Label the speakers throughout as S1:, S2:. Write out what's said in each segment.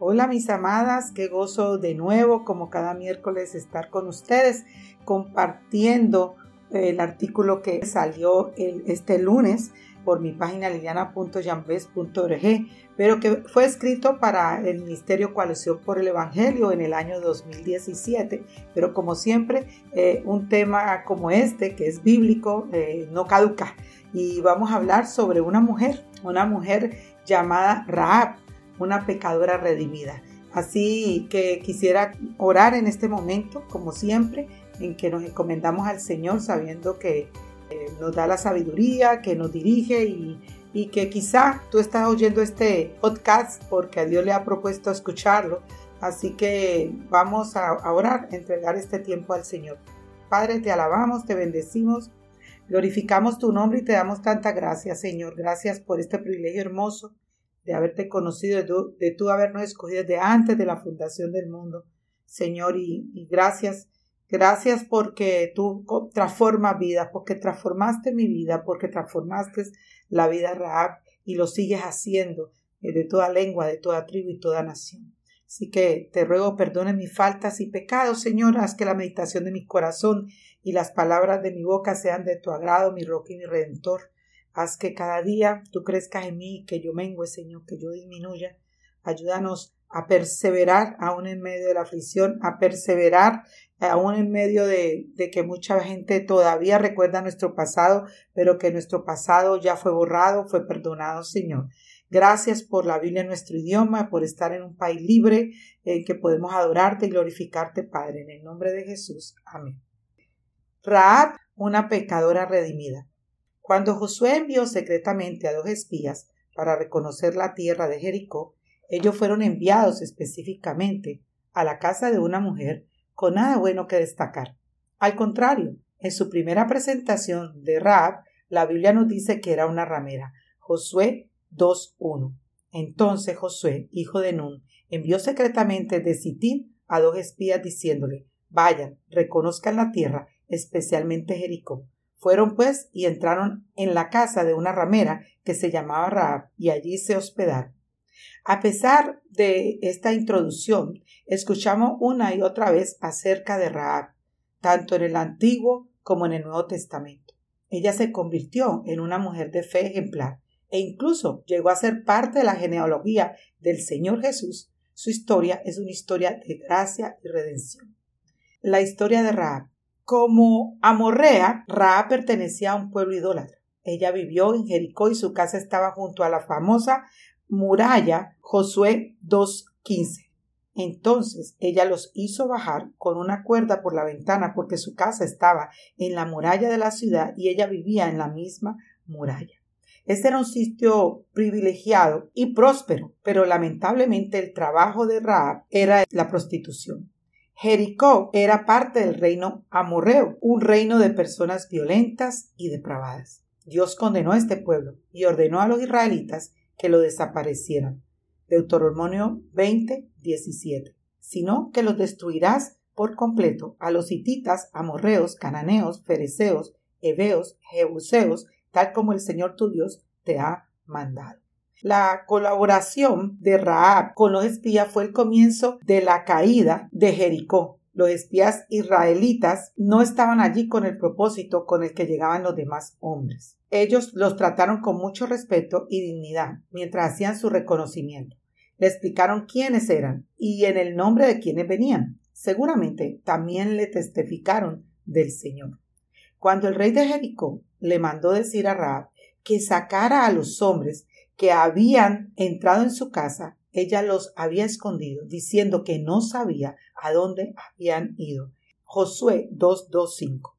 S1: Hola mis amadas, qué gozo de nuevo como cada miércoles estar con ustedes compartiendo el artículo que salió este lunes por mi página liliana.jambes.org, pero que fue escrito para el Ministerio Coalición por el Evangelio en el año 2017. Pero como siempre, eh, un tema como este, que es bíblico, eh, no caduca. Y vamos a hablar sobre una mujer, una mujer llamada Raab, una pecadora redimida. Así que quisiera orar en este momento, como siempre, en que nos encomendamos al Señor sabiendo que eh, nos da la sabiduría, que nos dirige y, que quizá tú estás oyendo este podcast porque a Dios le ha propuesto escucharlo. Así que vamos a, a orar, entregar este tiempo al Señor. Padre, te alabamos, te bendecimos, glorificamos tu nombre y te damos tanta gracia, Señor. Gracias por este privilegio hermoso de haberte conocido, de tú, de tú habernos escogido desde antes de la fundación del mundo, Señor. Y, gracias Gracias porque tú transformas vidas, porque transformaste mi vida, porque transformaste la vida Raab y lo sigues haciendo eh, de toda lengua, de toda tribu y toda nación. Así que te ruego perdone mis faltas y pecados, Señor, haz que la meditación de mi corazón y las palabras de mi boca sean de tu agrado, mi roca y mi redentor. Haz que cada día tú crezcas en mí, que yo mengue, Señor, que yo disminuya. Ayúdanos a perseverar aún en medio de la aflicción, a perseverar aún en medio de, de, que mucha gente todavía recuerda nuestro pasado, pero que nuestro pasado ya fue borrado, fue perdonado, Señor. Gracias por la Biblia en nuestro idioma, por estar en un país libre en que podemos adorarte y glorificarte, Padre, en el nombre de Jesús. Amén. Raab, una pecadora redimida. Cuando Josué envió secretamente a dos espías para reconocer la tierra de Jericó, ellos fueron enviados específicamente a la casa de una mujer con nada bueno que destacar. Al contrario, en su primera presentación de Raab, la Biblia nos dice que era una ramera. Josué 2.1. Entonces Josué, hijo de Nun, envió secretamente de Sitín a dos espías diciéndole, vayan, reconozcan la tierra, especialmente Jericó. Fueron pues y entraron en la casa de una ramera que se llamaba Raab y allí se hospedaron. A pesar de esta introducción, escuchamos una y otra vez acerca de Raab, tanto en el Antiguo como en el Nuevo Testamento. Ella se convirtió en una mujer de fe ejemplar e incluso llegó a ser parte de la genealogía del Señor Jesús. Su historia es una historia de gracia y redención. La historia de Raab. Como Amorrea, Raab pertenecía a un pueblo idólatra. Ella vivió en Jericó y su casa estaba junto a la famosa muralla Josué 2.15. Entonces ella los hizo bajar con una cuerda por la ventana porque su casa estaba en la muralla de la ciudad y ella vivía en la misma muralla. Este era un sitio privilegiado y próspero, pero lamentablemente el trabajo de Raab era la prostitución. Jericó era parte del reino amorreo, un reino de personas violentas y depravadas. Dios condenó a este pueblo y ordenó a los israelitas que lo desaparecieran. Deuteronomio 20, 17. Sino que los destruirás por completo a los hititas, amorreos, cananeos, fereceos, heveos, jebuseos, tal como el Señor tu Dios te ha mandado. La colaboración de Raab con los espías fue el comienzo de la caída de Jericó. Los espías israelitas no estaban allí con el propósito con el que llegaban los demás hombres. Ellos los trataron con mucho respeto y dignidad mientras hacían su reconocimiento. Le explicaron quiénes eran y en el nombre de quiénes venían. Seguramente también le testificaron del Señor. Cuando el rey de Jericó le mandó decir a Raab que sacara a los hombres que habían entrado en su casa, ella los había escondido, diciendo que no sabía a dónde habían ido. Josué 2.2.5.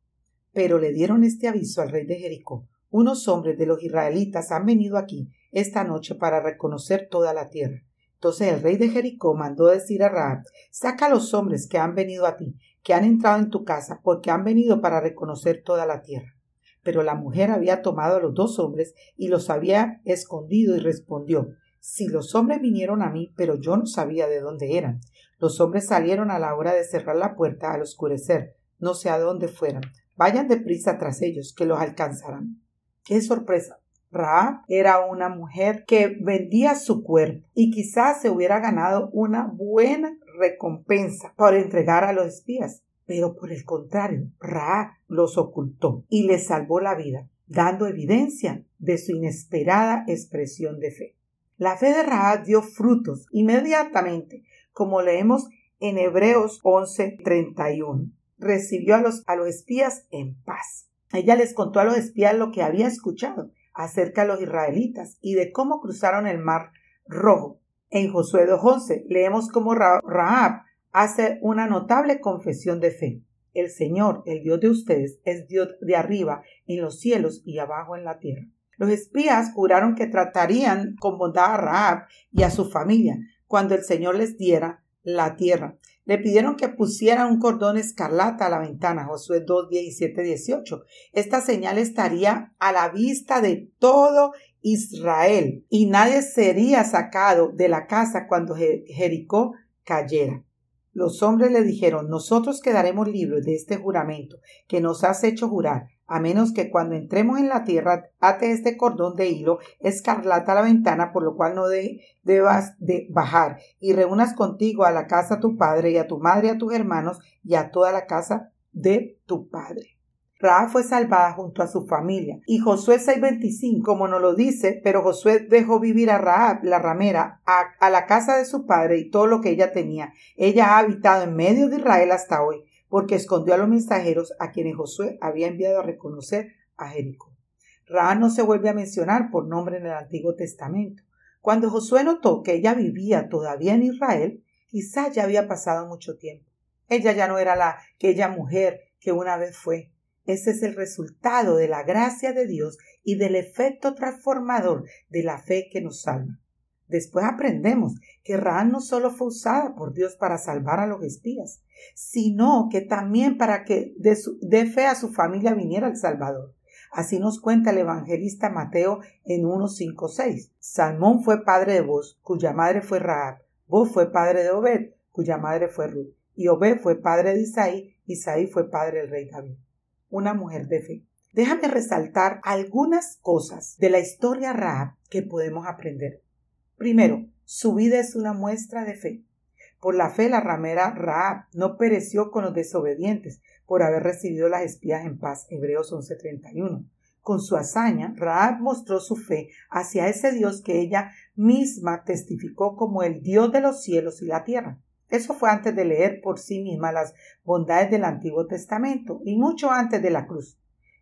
S1: Pero le dieron este aviso al rey de Jericó. Unos hombres de los israelitas han venido aquí esta noche para reconocer toda la tierra. Entonces el rey de Jericó mandó decir a Raab, saca a los hombres que han venido a ti, que han entrado en tu casa, porque han venido para reconocer toda la tierra. Pero la mujer había tomado a los dos hombres y los había escondido y respondió, si los hombres vinieron a mí, pero yo no sabía de dónde eran. Los hombres salieron a la hora de cerrar la puerta al oscurecer. No sé a dónde fueran. Vayan deprisa tras ellos, que los alcanzarán. ¡Qué sorpresa! Raab era una mujer que vendía su cuerpo y quizás se hubiera ganado una buena recompensa por entregar a los espías. Pero por el contrario, Raab los ocultó y les salvó la vida, dando evidencia de su inesperada expresión de fe. La fe de Raab dio frutos inmediatamente, como leemos en Hebreos 11:31. Recibió a los, a los espías en paz. Ella les contó a los espías lo que había escuchado acerca de los israelitas y de cómo cruzaron el mar rojo. En Josué 2.11 leemos cómo Rahab hace una notable confesión de fe. El Señor, el Dios de ustedes, es Dios de arriba en los cielos y abajo en la tierra. Los espías juraron que tratarían con bondad a Rahab y a su familia cuando el Señor les diera la tierra. Le pidieron que pusiera un cordón escarlata a la ventana, Josué 2, 17, 18. Esta señal estaría a la vista de todo Israel y nadie sería sacado de la casa cuando Jericó cayera. Los hombres le dijeron, nosotros quedaremos libres de este juramento que nos has hecho jurar, a menos que cuando entremos en la tierra ate este cordón de hilo escarlata a la ventana, por lo cual no debas de bajar, y reúnas contigo a la casa tu padre y a tu madre a tus hermanos y a toda la casa de tu padre. Raab fue salvada junto a su familia. Y Josué 6:25, como nos lo dice, pero Josué dejó vivir a Raab, la ramera, a, la casa de su padre y todo lo que ella tenía. Ella ha habitado en medio de Israel hasta hoy porque escondió a los mensajeros a quienes Josué había enviado a reconocer a Jericó. Ra no se vuelve a mencionar por nombre en el Antiguo Testamento. Cuando Josué notó que ella vivía todavía en Israel, quizás ya había pasado mucho tiempo. Ella ya no era la aquella mujer que una vez fue. Ese es el resultado de la gracia de Dios y del efecto transformador de la fe que nos salva. Después aprendemos que Raán no solo fue usada por Dios para salvar a los espías, sino que también para que dé fe a su familia viniera el Salvador. Así nos cuenta el evangelista Mateo en 1.5.6. Salmón fue padre de Boz, cuya madre fue Raab. Boz fue padre de Obed, cuya madre fue Ruth. Y Obed fue padre de Isaí, Isaí fue padre del rey David. Una mujer de fe. Déjame resaltar algunas cosas de la historia Raab que podemos aprender. Primero, su vida es una muestra de fe. Por la fe la ramera Raab no pereció con los desobedientes por haber recibido las espías en paz. Hebreos 11:31. Con su hazaña, Raab mostró su fe hacia ese Dios que ella misma testificó como el Dios de los cielos y la tierra. Eso fue antes de leer por sí misma las bondades del Antiguo Testamento y mucho antes de la cruz.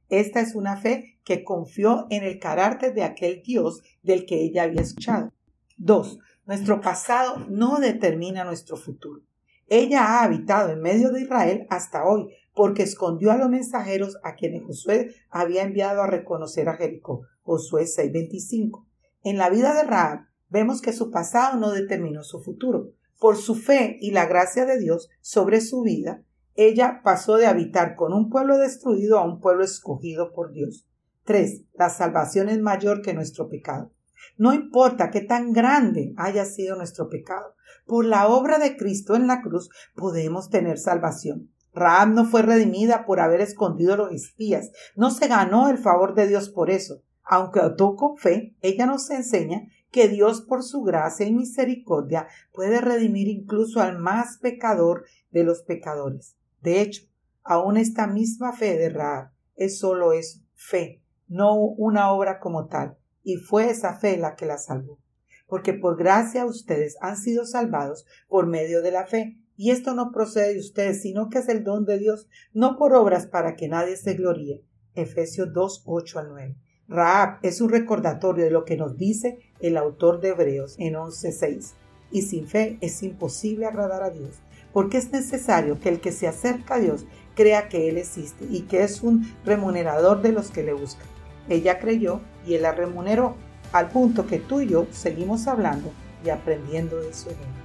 S1: Esta es una fe que confió en el carácter de aquel Dios del que ella había escuchado. 2. Nuestro pasado no determina nuestro futuro. Ella ha habitado en medio de Israel hasta hoy, porque escondió a los mensajeros a quienes Josué había enviado a reconocer a Jericó. Josué 6:25. En la vida de Raab vemos que su pasado no determinó su futuro. Por su fe y la gracia de Dios sobre su vida, ella pasó de habitar con un pueblo destruido a un pueblo escogido por Dios. 3. La salvación es mayor que nuestro pecado. No importa qué tan grande haya sido nuestro pecado, por la obra de Cristo en la cruz podemos tener salvación. Raab no fue redimida por haber escondido los espías, no se ganó el favor de Dios por eso. Aunque actuó con fe, ella nos enseña que Dios por su gracia y misericordia puede redimir incluso al más pecador de los pecadores. De hecho, aún esta misma fe de Raab es solo eso, fe, no una obra como tal y fue esa fe la que la salvó. Porque por gracia ustedes han sido salvados por medio de la fe. Y esto no procede de ustedes, sino que es el don de Dios, no por obras para que nadie se gloríe. Efesios 2, 8 al 9. Raab es un recordatorio de lo que nos dice el autor de Hebreos en 11.6. Y sin fe es imposible agradar a Dios, porque es necesario que el que se acerca a Dios crea que Él existe y que es un remunerador de los que le buscan. Ella creyó y él la remuneró, al punto que tú y yo seguimos hablando y aprendiendo de su ejemplo.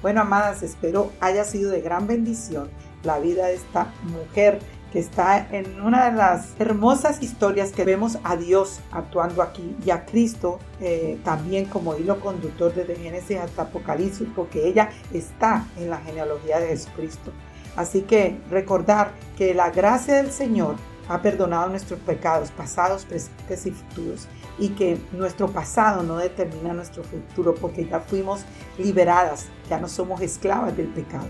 S1: Bueno, amadas, espero haya sido de gran bendición la vida de esta mujer que está en una de las hermosas historias que vemos a Dios actuando aquí y a Cristo eh, también como hilo conductor desde Génesis hasta Apocalipsis, porque ella está en la genealogía de Jesucristo. Así que recordar que la gracia del Señor ha perdonado nuestros pecados pasados, presentes y futuros y que nuestro pasado no determina nuestro futuro porque ya fuimos liberadas, ya no somos esclavas del pecado.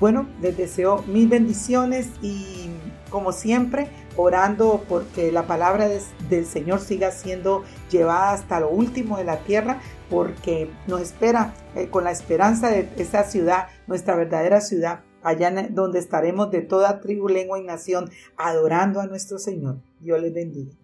S1: Bueno, les deseo mil bendiciones y como siempre, orando porque la palabra del Señor siga siendo llevada hasta lo último de la tierra, porque nos espera eh, con la esperanza de esa ciudad, nuestra verdadera ciudad, allá donde estaremos de toda tribu, lengua y nación adorando a nuestro Señor. Dios les bendiga.